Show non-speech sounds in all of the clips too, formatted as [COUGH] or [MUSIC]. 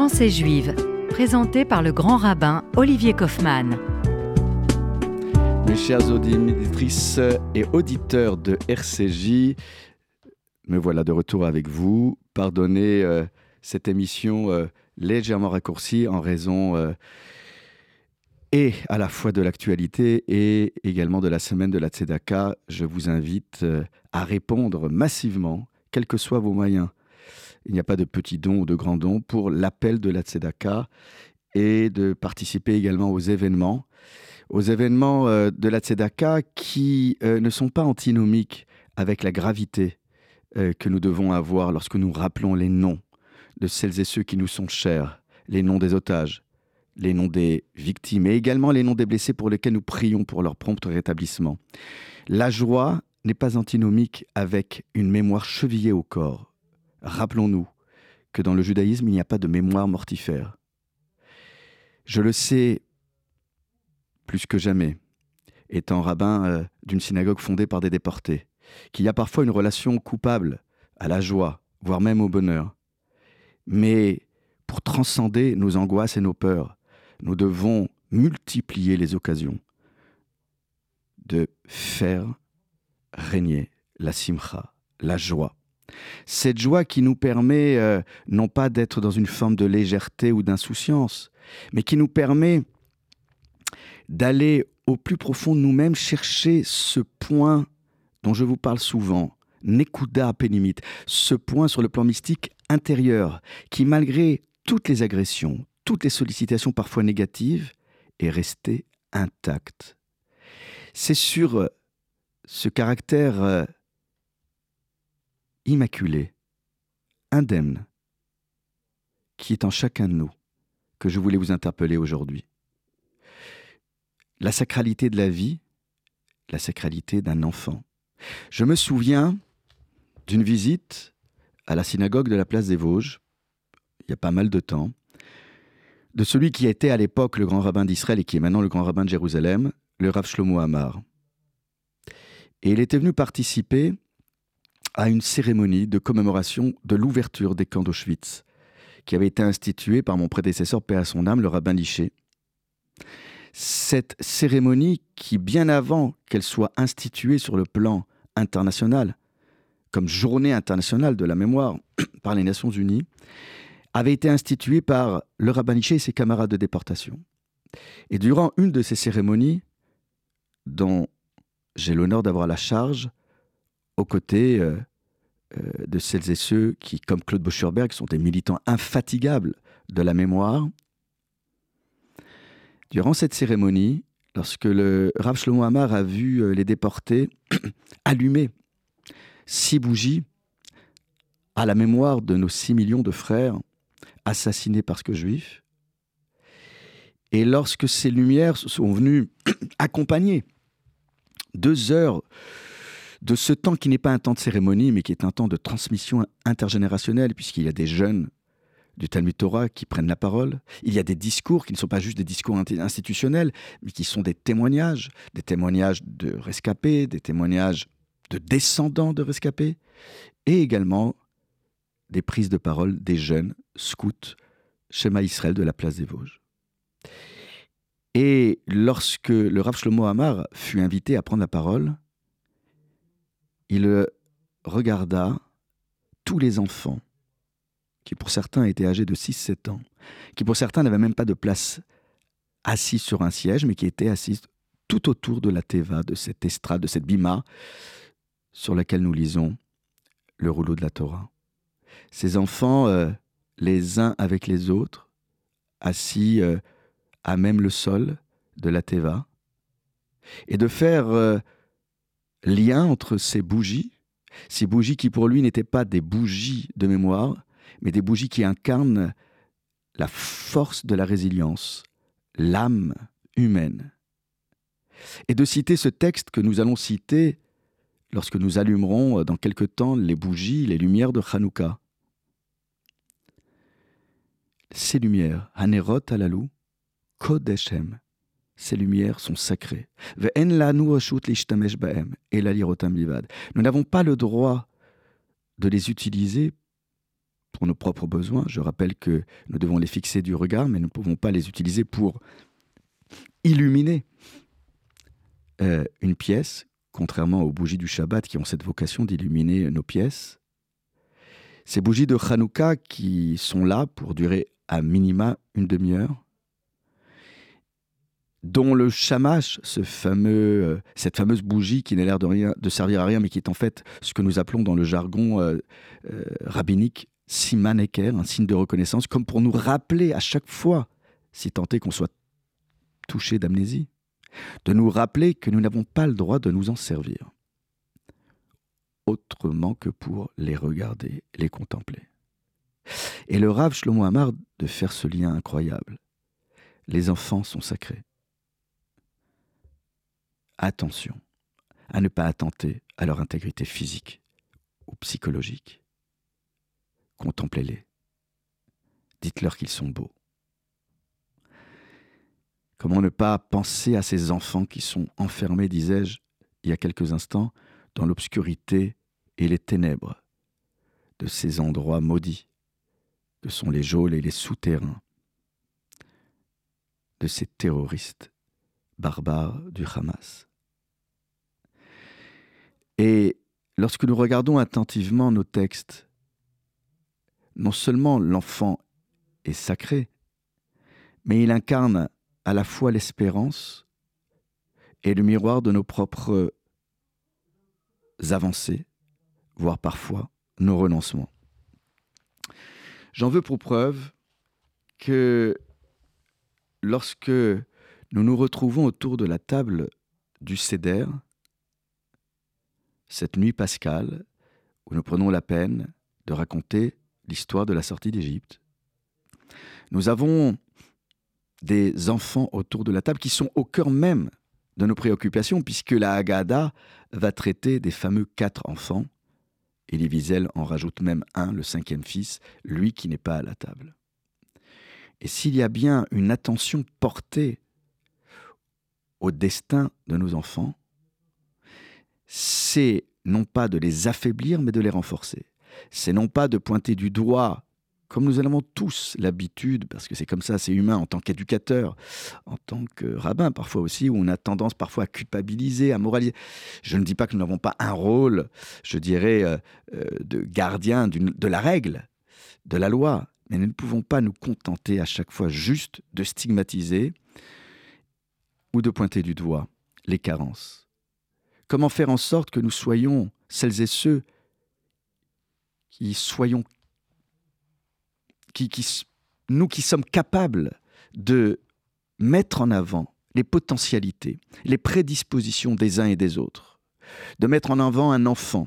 Pensée juive, présenté par le grand rabbin Olivier Kaufmann. Mes chers auditrices et auditeurs de RCJ, me voilà de retour avec vous. Pardonnez euh, cette émission euh, légèrement raccourcie en raison euh, et à la fois de l'actualité et également de la semaine de la Tzedaka. Je vous invite à répondre massivement, quels que soient vos moyens. Il n'y a pas de petits dons ou de grands dons pour l'appel de la Tzedaka et de participer également aux événements, aux événements euh, de la Tzedaka qui euh, ne sont pas antinomiques avec la gravité euh, que nous devons avoir lorsque nous rappelons les noms de celles et ceux qui nous sont chers, les noms des otages, les noms des victimes et également les noms des blessés pour lesquels nous prions pour leur prompt rétablissement. La joie n'est pas antinomique avec une mémoire chevillée au corps. Rappelons-nous que dans le judaïsme, il n'y a pas de mémoire mortifère. Je le sais plus que jamais, étant rabbin euh, d'une synagogue fondée par des déportés, qu'il y a parfois une relation coupable à la joie, voire même au bonheur. Mais pour transcender nos angoisses et nos peurs, nous devons multiplier les occasions de faire régner la simcha, la joie. Cette joie qui nous permet euh, non pas d'être dans une forme de légèreté ou d'insouciance, mais qui nous permet d'aller au plus profond de nous-mêmes chercher ce point dont je vous parle souvent, Nekuda Penimit, ce point sur le plan mystique intérieur, qui malgré toutes les agressions, toutes les sollicitations parfois négatives, est resté intact. C'est sur ce caractère euh, immaculé, indemne, qui est en chacun de nous, que je voulais vous interpeller aujourd'hui. La sacralité de la vie, la sacralité d'un enfant. Je me souviens d'une visite à la synagogue de la place des Vosges, il y a pas mal de temps, de celui qui était à l'époque le grand rabbin d'Israël et qui est maintenant le grand rabbin de Jérusalem, le Rav Shlomo Amar. Et il était venu participer à une cérémonie de commémoration de l'ouverture des camps d'Auschwitz, qui avait été instituée par mon prédécesseur, Père à son âme, le rabbin Liché. Cette cérémonie, qui bien avant qu'elle soit instituée sur le plan international, comme journée internationale de la mémoire [CLEARS THROAT] par les Nations Unies, avait été instituée par le rabbin Liché et ses camarades de déportation. Et durant une de ces cérémonies, dont j'ai l'honneur d'avoir la charge aux côtés euh, euh, de celles et ceux qui, comme Claude Boscherberg, sont des militants infatigables de la mémoire. Durant cette cérémonie, lorsque le Rav Shlomo a vu euh, les déportés [CLEARS THROAT] allumer six bougies à la mémoire de nos six millions de frères assassinés parce que juifs, et lorsque ces lumières sont venues [CLEARS THROAT] accompagner deux heures de ce temps qui n'est pas un temps de cérémonie, mais qui est un temps de transmission intergénérationnelle, puisqu'il y a des jeunes du Talmud Torah qui prennent la parole. Il y a des discours qui ne sont pas juste des discours institutionnels, mais qui sont des témoignages, des témoignages de rescapés, des témoignages de descendants de rescapés, et également des prises de parole des jeunes scouts Shema Israël de la place des Vosges. Et lorsque le Rav Shlomo Amar fut invité à prendre la parole, il regarda tous les enfants, qui pour certains étaient âgés de 6-7 ans, qui pour certains n'avaient même pas de place assis sur un siège, mais qui étaient assis tout autour de la teva, de cette estrade, de cette bima, sur laquelle nous lisons le rouleau de la Torah. Ces enfants, euh, les uns avec les autres, assis euh, à même le sol de la teva, et de faire euh, lien entre ces bougies, ces bougies qui pour lui n'étaient pas des bougies de mémoire, mais des bougies qui incarnent la force de la résilience, l'âme humaine. Et de citer ce texte que nous allons citer lorsque nous allumerons dans quelque temps les bougies, les lumières de Hanouka. Ces lumières, Hanerot alalou, Kodeshem, ces lumières sont sacrées. Nous n'avons pas le droit de les utiliser pour nos propres besoins. Je rappelle que nous devons les fixer du regard, mais nous ne pouvons pas les utiliser pour illuminer euh, une pièce, contrairement aux bougies du Shabbat qui ont cette vocation d'illuminer nos pièces. Ces bougies de Hanouka qui sont là pour durer à minima une demi-heure, dont le shamash, euh, cette fameuse bougie qui n'a l'air de, servir à rien, mais qui est en fait ce que nous appelons dans le jargon euh, euh, rabbinique siman un signe de reconnaissance, comme pour nous rappeler à chaque fois, si tant est qu'on soit touché d'amnésie, de nous rappeler que nous n'avons pas le droit de nous en servir, autrement que pour les regarder, les contempler. Et le Rav Shlomo Amar de faire ce lien incroyable. Les enfants sont sacrés attention à ne pas attenter à leur intégrité physique ou psychologique. Contemplez-les. Dites-leur qu'ils sont beaux. Comment ne pas penser à ces enfants qui sont enfermés, disais-je, il y a quelques instants, dans l'obscurité et les ténèbres de ces endroits maudits que sont les geôles et les souterrains de ces terroristes barbares du Hamas. Et lorsque nous regardons attentivement nos textes, non seulement l'enfant est sacré, mais il incarne à la fois l'espérance et le miroir de nos propres avancées, voire parfois nos renoncements. J'en veux pour preuve que lorsque nous nous retrouvons autour de la table du Cédère, cette nuit pascale où nous prenons la peine de raconter l'histoire de la sortie d'Égypte. Nous avons des enfants autour de la table qui sont au cœur même de nos préoccupations, puisque la Haggadah va traiter des fameux quatre enfants. Et les Wiesel en rajoute même un, le cinquième fils, lui qui n'est pas à la table. Et s'il y a bien une attention portée au destin de nos enfants, c'est non pas de les affaiblir, mais de les renforcer. C'est non pas de pointer du doigt, comme nous en avons tous l'habitude, parce que c'est comme ça, c'est humain en tant qu'éducateur, en tant que rabbin parfois aussi, où on a tendance parfois à culpabiliser, à moraliser. Je ne dis pas que nous n'avons pas un rôle, je dirais, euh, euh, de gardien de la règle, de la loi, mais nous ne pouvons pas nous contenter à chaque fois juste de stigmatiser ou de pointer du doigt les carences Comment faire en sorte que nous soyons celles et ceux qui soyons, qui, nous qui sommes capables de mettre en avant les potentialités, les prédispositions des uns et des autres, de mettre en avant un enfant,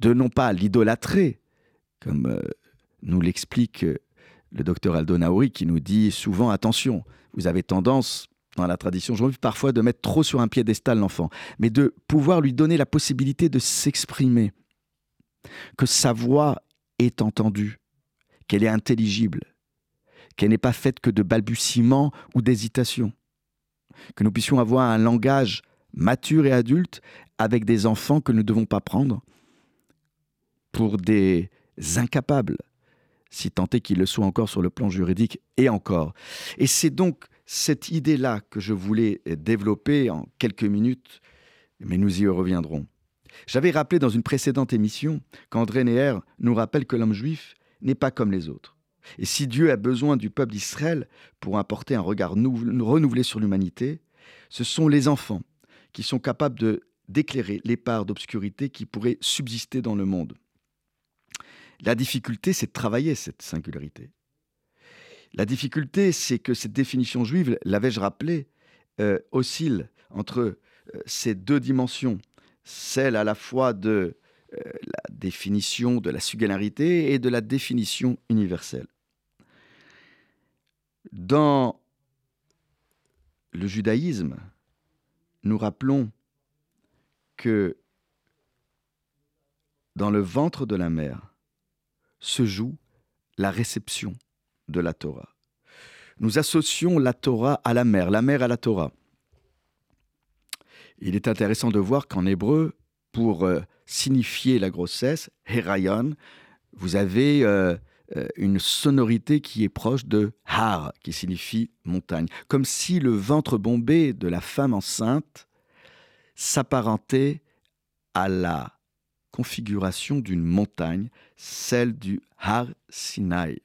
de non pas l'idolâtrer, comme euh, nous l'explique euh, le docteur Aldo Naouri, qui nous dit souvent attention, vous avez tendance dans la tradition juive, parfois de mettre trop sur un piédestal l'enfant, mais de pouvoir lui donner la possibilité de s'exprimer, que sa voix est entendue, qu'elle est intelligible, qu'elle n'est pas faite que de balbutiements ou d'hésitations, que nous puissions avoir un langage mature et adulte avec des enfants que nous ne devons pas prendre pour des incapables, si tant est qu'ils le soient encore sur le plan juridique et encore. Et c'est donc cette idée-là que je voulais développer en quelques minutes, mais nous y reviendrons. J'avais rappelé dans une précédente émission qu'André Neher nous rappelle que l'homme juif n'est pas comme les autres. Et si Dieu a besoin du peuple d'Israël pour apporter un regard renouvelé sur l'humanité, ce sont les enfants qui sont capables de d'éclairer les parts d'obscurité qui pourraient subsister dans le monde. La difficulté, c'est de travailler cette singularité. La difficulté, c'est que cette définition juive, l'avais-je rappelé, euh, oscille entre euh, ces deux dimensions, celle à la fois de euh, la définition de la singularité et de la définition universelle. Dans le judaïsme, nous rappelons que dans le ventre de la mère se joue la réception de la Torah. Nous associons la Torah à la mer, la mer à la Torah. Il est intéressant de voir qu'en hébreu, pour euh, signifier la grossesse, herayon, vous avez euh, euh, une sonorité qui est proche de har, qui signifie montagne, comme si le ventre bombé de la femme enceinte s'apparentait à la configuration d'une montagne, celle du Har Sinai,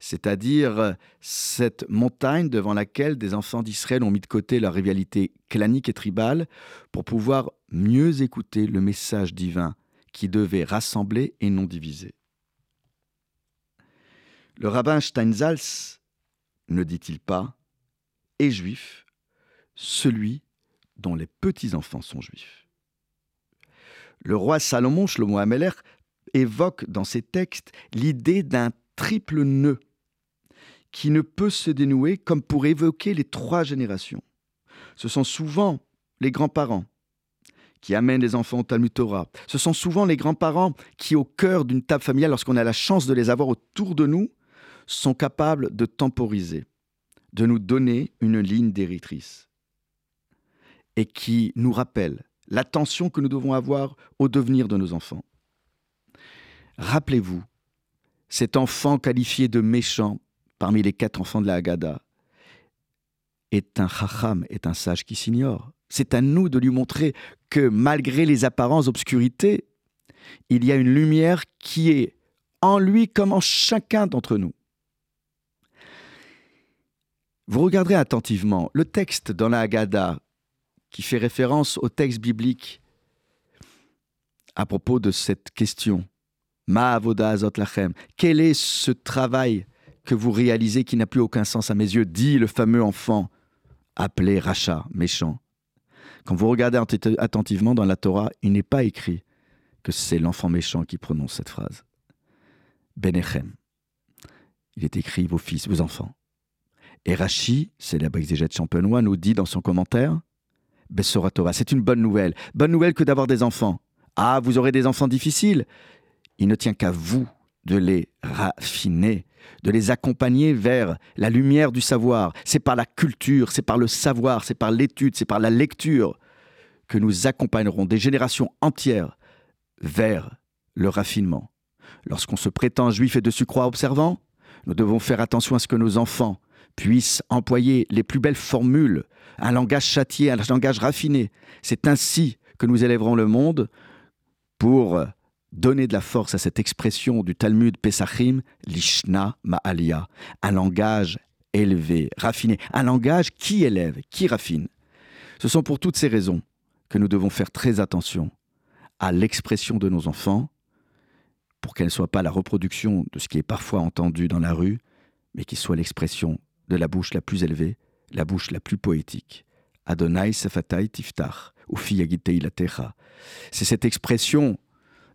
c'est-à-dire cette montagne devant laquelle des enfants d'Israël ont mis de côté leur rivalité clanique et tribale pour pouvoir mieux écouter le message divin qui devait rassembler et non diviser. Le rabbin Steinsalz, ne dit-il pas, est juif, celui dont les petits-enfants sont juifs. Le roi Salomon, Shlomo Ameler, évoque dans ses textes l'idée d'un triple nœud qui ne peut se dénouer comme pour évoquer les trois générations. Ce sont souvent les grands-parents qui amènent les enfants au Talmud Torah. Ce sont souvent les grands-parents qui, au cœur d'une table familiale, lorsqu'on a la chance de les avoir autour de nous, sont capables de temporiser, de nous donner une ligne d'éritrice et qui nous rappellent l'attention que nous devons avoir au devenir de nos enfants. Rappelez-vous, cet enfant qualifié de méchant parmi les quatre enfants de la Haggadah est un chacham, est un sage qui s'ignore. C'est à nous de lui montrer que malgré les apparences obscurités, il y a une lumière qui est en lui comme en chacun d'entre nous. Vous regarderez attentivement le texte dans la Haggadah qui fait référence au texte biblique à propos de cette question. Ma azot lachem. Quel est ce travail que vous réalisez qui n'a plus aucun sens à mes yeux dit le fameux enfant appelé Racha, méchant. Quand vous regardez attentivement dans la Torah, il n'est pas écrit que c'est l'enfant méchant qui prononce cette phrase. Benechem. Il est écrit vos fils, vos enfants. Et Rashi, célèbre exégète champenois, nous dit dans son commentaire Bessora Torah, c'est une bonne nouvelle. Bonne nouvelle que d'avoir des enfants. Ah, vous aurez des enfants difficiles. Il ne tient qu'à vous de les raffiner, de les accompagner vers la lumière du savoir. C'est par la culture, c'est par le savoir, c'est par l'étude, c'est par la lecture que nous accompagnerons des générations entières vers le raffinement. Lorsqu'on se prétend juif et de surcroît observant, nous devons faire attention à ce que nos enfants puissent employer les plus belles formules, un langage châtié, un langage raffiné. C'est ainsi que nous élèverons le monde pour donner de la force à cette expression du Talmud Pesachim, Lishna Ma'alia, un langage élevé, raffiné, un langage qui élève, qui raffine. Ce sont pour toutes ces raisons que nous devons faire très attention à l'expression de nos enfants, pour qu'elle ne soit pas la reproduction de ce qui est parfois entendu dans la rue, mais qui soit l'expression de la bouche la plus élevée, la bouche la plus poétique. Adonai Sefatai Tiftach, ou Latecha. C'est cette expression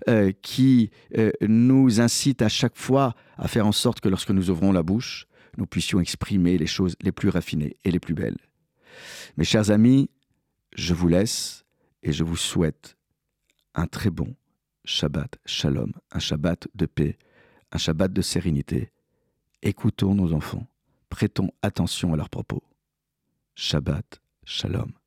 euh, qui euh, nous incite à chaque fois à faire en sorte que lorsque nous ouvrons la bouche, nous puissions exprimer les choses les plus raffinées et les plus belles. Mes chers amis, je vous laisse et je vous souhaite un très bon Shabbat Shalom, un Shabbat de paix, un Shabbat de sérénité. Écoutons nos enfants, prêtons attention à leurs propos. Shabbat Shalom.